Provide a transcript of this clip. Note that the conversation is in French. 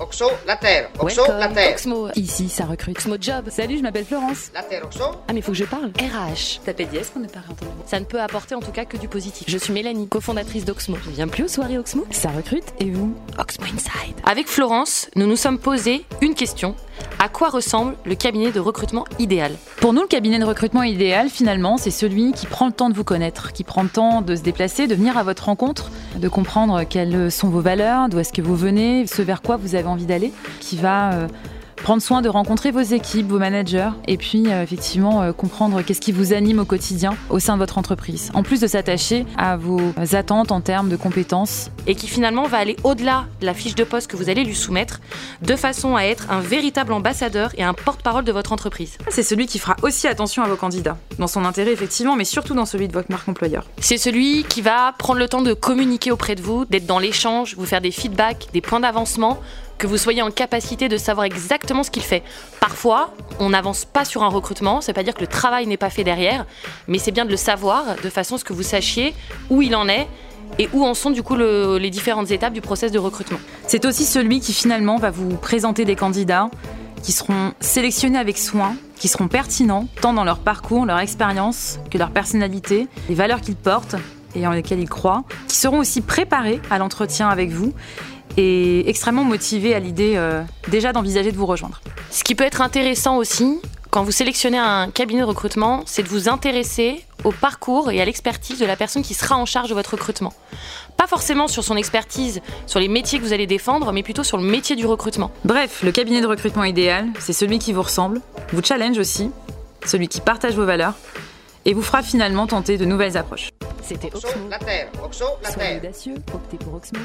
Oxo, la terre. Oxo, la terre. Oxmo. Ici, ça recrute. Oxmo Job. Salut, je m'appelle Florence. La terre, Oxo. Ah, mais faut que je parle. RH. Tapez dièse pour ne pas réentendre. Ça ne peut apporter en tout cas que du positif. Je suis Mélanie, cofondatrice d'Oxmo. Je viens plus aux soirées Oxmo. Ça recrute. Et vous? Oxmo Inside. Avec Florence, nous nous sommes posé une question. À quoi ressemble le cabinet de recrutement idéal Pour nous, le cabinet de recrutement idéal, finalement, c'est celui qui prend le temps de vous connaître, qui prend le temps de se déplacer, de venir à votre rencontre, de comprendre quelles sont vos valeurs, d'où est-ce que vous venez, ce vers quoi vous avez envie d'aller, qui va euh, prendre soin de rencontrer vos équipes, vos managers, et puis euh, effectivement euh, comprendre qu'est-ce qui vous anime au quotidien au sein de votre entreprise. En plus de s'attacher à vos attentes en termes de compétences. Et qui finalement va aller au-delà de la fiche de poste que vous allez lui soumettre, de façon à être un véritable ambassadeur et un porte-parole de votre entreprise. C'est celui qui fera aussi attention à vos candidats, dans son intérêt effectivement, mais surtout dans celui de votre marque employeur. C'est celui qui va prendre le temps de communiquer auprès de vous, d'être dans l'échange, vous faire des feedbacks, des points d'avancement, que vous soyez en capacité de savoir exactement ce qu'il fait. Parfois, on n'avance pas sur un recrutement, c'est pas dire que le travail n'est pas fait derrière, mais c'est bien de le savoir de façon à ce que vous sachiez où il en est et où en sont du coup le- les différentes étapes du process de recrutement. C'est aussi celui qui finalement va vous présenter des candidats qui seront sélectionnés avec soin, qui seront pertinents tant dans leur parcours, leur expérience que leur personnalité, les valeurs qu'ils portent et en lesquelles ils croient, qui seront aussi préparés à l'entretien avec vous et extrêmement motivés à l'idée euh, déjà d'envisager de vous rejoindre. Ce qui peut être intéressant aussi, quand vous sélectionnez un cabinet de recrutement, c'est de vous intéresser au parcours et à l'expertise de la personne qui sera en charge de votre recrutement. Pas forcément sur son expertise, sur les métiers que vous allez défendre, mais plutôt sur le métier du recrutement. Bref, le cabinet de recrutement idéal, c'est celui qui vous ressemble, vous challenge aussi, celui qui partage vos valeurs et vous fera finalement tenter de nouvelles approches. C'était Oxo, Oxmo. la terre. Oxo, la Soyez terre. audacieux. Optez pour Oxmo.